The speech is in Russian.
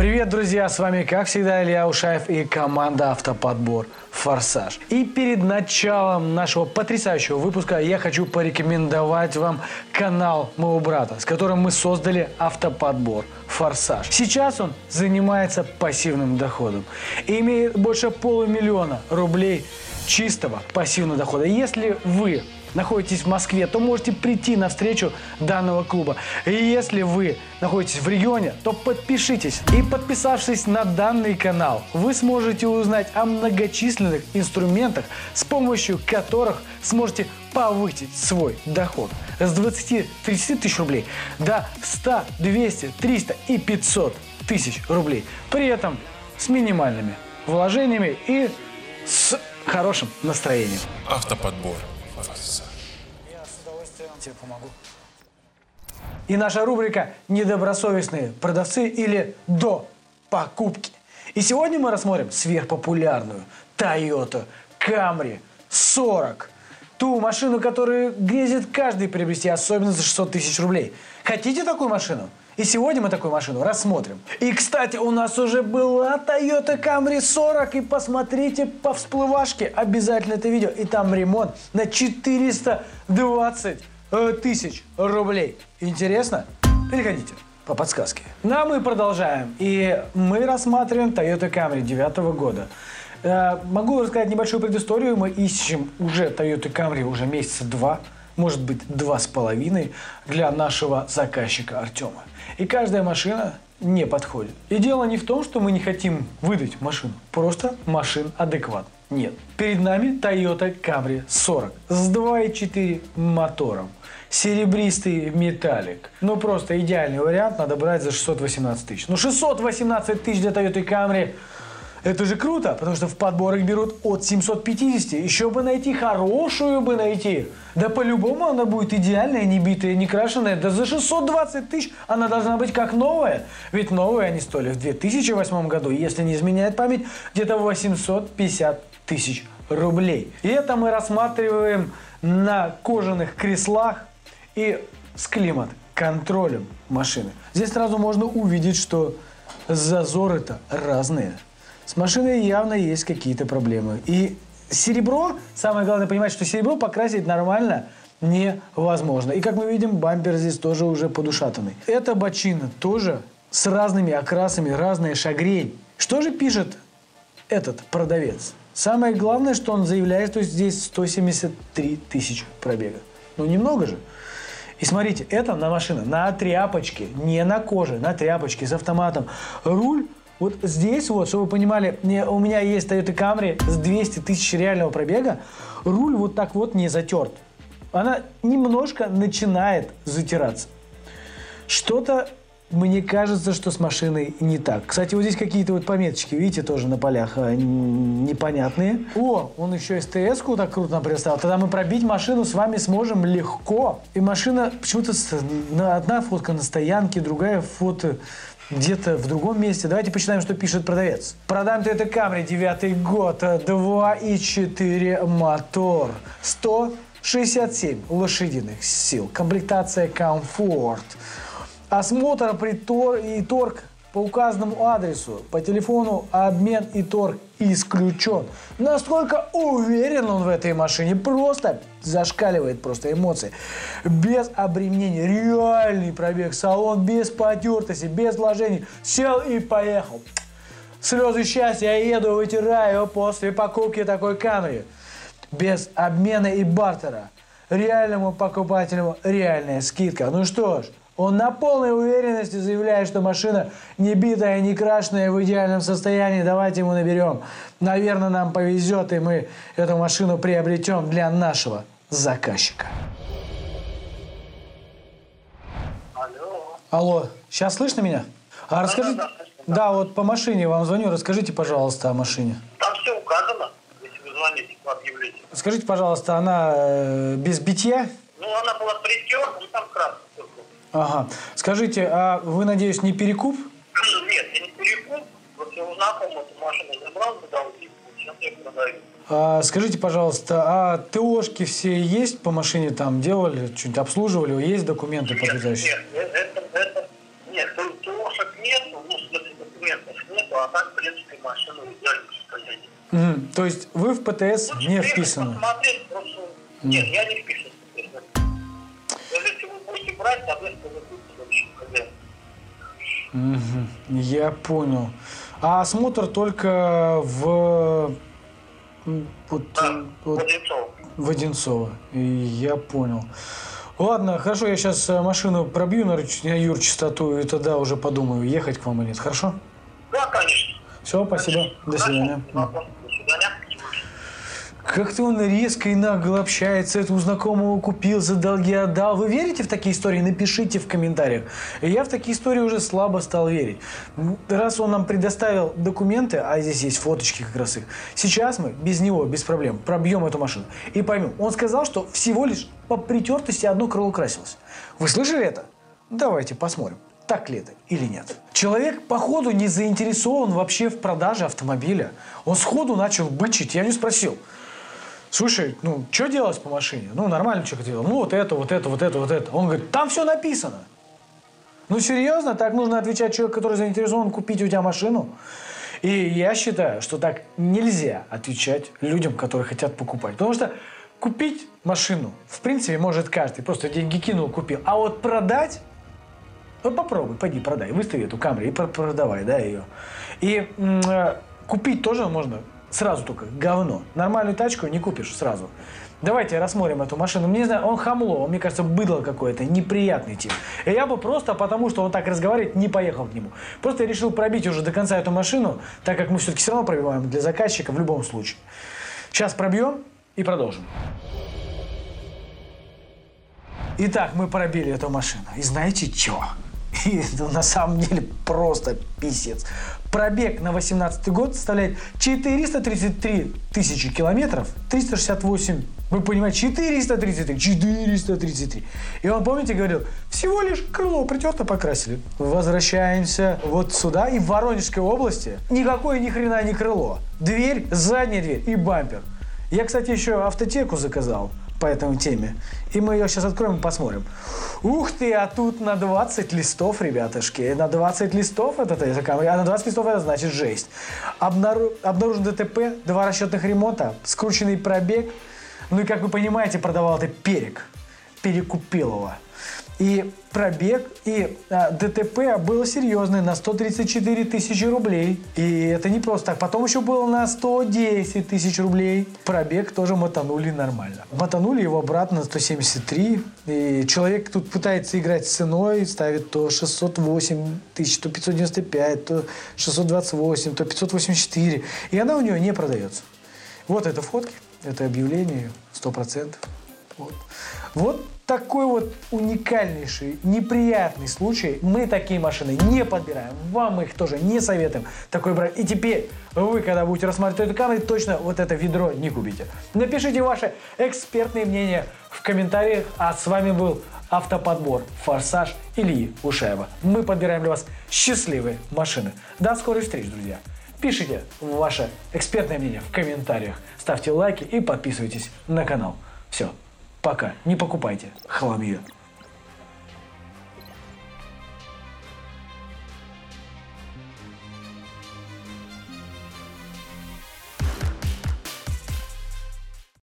Привет, друзья! С вами, как всегда, Илья Ушаев и команда «Автоподбор Форсаж». И перед началом нашего потрясающего выпуска я хочу порекомендовать вам канал моего брата, с которым мы создали «Автоподбор Форсаж». Сейчас он занимается пассивным доходом и имеет больше полумиллиона рублей чистого пассивного дохода. Если вы находитесь в Москве, то можете прийти на встречу данного клуба. И если вы находитесь в регионе, то подпишитесь. И подписавшись на данный канал, вы сможете узнать о многочисленных инструментах, с помощью которых сможете повысить свой доход с 20-30 тысяч рублей до 100, 200, 300 и 500 тысяч рублей. При этом с минимальными вложениями и с хорошим настроением. Автоподбор. Удовольствием тебе помогу. И наша рубрика «Недобросовестные продавцы» или «До покупки». И сегодня мы рассмотрим сверхпопулярную Toyota Camry 40. Ту машину, которую грезит каждый приобрести, особенно за 600 тысяч рублей. Хотите такую машину? И сегодня мы такую машину рассмотрим. И, кстати, у нас уже была Toyota Camry 40. И посмотрите по всплывашке обязательно это видео. И там ремонт на 420 э, тысяч рублей. Интересно? Переходите по подсказке. Ну а мы продолжаем. И мы рассматриваем Toyota Camry 9 года. Э, Могу рассказать небольшую предысторию. Мы ищем уже Toyota Camry уже месяца два, может быть, два с половиной для нашего заказчика Артема. И каждая машина не подходит. И дело не в том, что мы не хотим выдать машину. Просто машин адекват нет. Перед нами Toyota Camry 40 с 2.4 мотором. Серебристый металлик. Ну, просто идеальный вариант надо брать за 618 тысяч. Ну, 618 тысяч для Toyota Camry это же круто, потому что в подборах берут от 750. Еще бы найти, хорошую бы найти. Да по-любому она будет идеальная, не битая, не крашеная. Да за 620 тысяч она должна быть как новая. Ведь новые они стоили в 2008 году, если не изменяет память, где-то 850 тысяч рублей. И это мы рассматриваем на кожаных креслах и с климат-контролем машины. Здесь сразу можно увидеть, что зазоры-то разные. С машиной явно есть какие-то проблемы. И серебро, самое главное понимать, что серебро покрасить нормально невозможно. И как мы видим, бампер здесь тоже уже подушатанный. Эта бочина тоже с разными окрасами, разная шагрень. Что же пишет этот продавец? Самое главное, что он заявляет, что здесь 173 тысячи пробега. Ну, немного же. И смотрите, это на машина на тряпочке, не на коже, на тряпочке с автоматом. Руль вот здесь вот, чтобы вы понимали, у меня есть Toyota Camry с 200 тысяч реального пробега, руль вот так вот не затерт. Она немножко начинает затираться. Что-то мне кажется, что с машиной не так. Кстати, вот здесь какие-то вот пометочки, видите, тоже на полях н- непонятные. О, он еще СТС-ку так круто нам представил. Тогда мы пробить машину с вами сможем легко. И машина почему-то одна фотка на стоянке, другая фото где-то в другом месте. Давайте почитаем, что пишет продавец. Продам ты это Camry, девятый год, 2,4 мотор, 167 лошадиных сил, комплектация комфорт, осмотр при тор и торг по указанному адресу, по телефону обмен и торг исключен. Насколько уверен он в этой машине, просто зашкаливает просто эмоции. Без обременения, реальный пробег, салон без потертости, без вложений. Сел и поехал. Слезы счастья, я еду, вытираю после покупки такой камеры. Без обмена и бартера. Реальному покупателю реальная скидка. Ну что ж, он на полной уверенности заявляет, что машина не битая, не крашеная, в идеальном состоянии. Давайте ему наберем. Наверное, нам повезет, и мы эту машину приобретем для нашего заказчика. Алло. Алло, сейчас слышно меня? А расскажите... да, слышно, Да, вот по машине вам звоню. Расскажите, пожалуйста, о машине. Там все указано, если вы звоните по объявлению. Скажите, пожалуйста, она э, без битья? Ну, она была притерта, и там краска только. Ага. Скажите, а вы, надеюсь, не перекуп? Нет, я не перекуп. Вот я у знакомого эту машину забрал, вот, и сейчас я продаю. А, скажите, пожалуйста, а ТОшки все есть по машине там? Делали, что-нибудь обслуживали? Есть документы Нет, подтверждающие? нет, это, это, нет, ТОшек нет, ну, в смысле, документов а так, в принципе, машину в идеальном состоянии. То есть вы в ПТС Ну, не вписаны? Посмотреть просто... Нет, я не вписан. Я понял. А осмотр только в... Вот, Да, э, вот в Одинцово. И Я понял. Ладно, хорошо, я сейчас машину пробью на, на юрчистоту и тогда уже подумаю, ехать к вам или нет. Хорошо? Да, конечно. Все, спасибо. До Хорошо, свидания. До свидания. Как-то он резко и нагло общается, это знакомого купил, за долги отдал. Вы верите в такие истории? Напишите в комментариях. Я в такие истории уже слабо стал верить. Раз он нам предоставил документы, а здесь есть фоточки как раз их, сейчас мы без него, без проблем, пробьем эту машину и поймем. Он сказал, что всего лишь по притертости одно крыло красилось. Вы слышали это? Давайте посмотрим. Так ли это или нет? Человек, походу, не заинтересован вообще в продаже автомобиля. Он сходу начал бычить. Я не спросил. Слушай, ну, что делать по машине? Ну, нормально что хотел. Ну, вот это, вот это, вот это, вот это. Он говорит, там все написано. Ну, серьезно? Так нужно отвечать человеку, который заинтересован купить у тебя машину? И я считаю, что так нельзя отвечать людям, которые хотят покупать. Потому что купить машину, в принципе, может каждый. Просто деньги кинул, купил. А вот продать ну попробуй, пойди продай, выстави эту камеру и про- продавай, да, ее. И э, купить тоже можно сразу только говно. Нормальную тачку не купишь сразу. Давайте рассмотрим эту машину. Мне не знаю, он хамло, он, мне кажется, быдло какое-то, неприятный тип. И я бы просто, потому что он так разговаривает, не поехал к нему. Просто я решил пробить уже до конца эту машину, так как мы все-таки все равно пробиваем для заказчика в любом случае. Сейчас пробьем и продолжим. Итак, мы пробили эту машину. И знаете что? Это на самом деле просто писец. Пробег на 18 год составляет 433 тысячи километров, 368, вы понимаете, 433, 433. И он, помните, говорил, всего лишь крыло притерто покрасили. Возвращаемся вот сюда, и в Воронежской области никакое ни хрена не крыло. Дверь, задняя дверь и бампер. Я, кстати, еще автотеку заказал по этой теме. И мы ее сейчас откроем и посмотрим. Ух ты, а тут на 20 листов, ребятушки. На 20 листов это языка. А на 20 листов это значит жесть. Обнару- Обнаружен ДТП, два расчетных ремонта, скрученный пробег. Ну и, как вы понимаете, продавал это Перек. Перекупил его. И пробег, и а, ДТП было серьезное, на 134 тысячи рублей. И это не просто так. Потом еще было на 110 тысяч рублей. Пробег тоже мотанули нормально. Мотанули его обратно на 173. И человек тут пытается играть с ценой, ставит то 608 тысяч, то 595, то 628, то 584. И она у него не продается. Вот это фотки, это объявление, 100%. Вот. вот такой вот уникальнейший, неприятный случай. Мы такие машины не подбираем. Вам мы их тоже не советуем такой брать. И теперь вы, когда будете рассматривать эту камеру, точно вот это ведро не купите. Напишите ваше экспертное мнение в комментариях. А с вами был автоподбор «Форсаж» Ильи Ушаева. Мы подбираем для вас счастливые машины. До скорой встречи, друзья. Пишите ваше экспертное мнение в комментариях. Ставьте лайки и подписывайтесь на канал. Все, пока. Не покупайте хламье.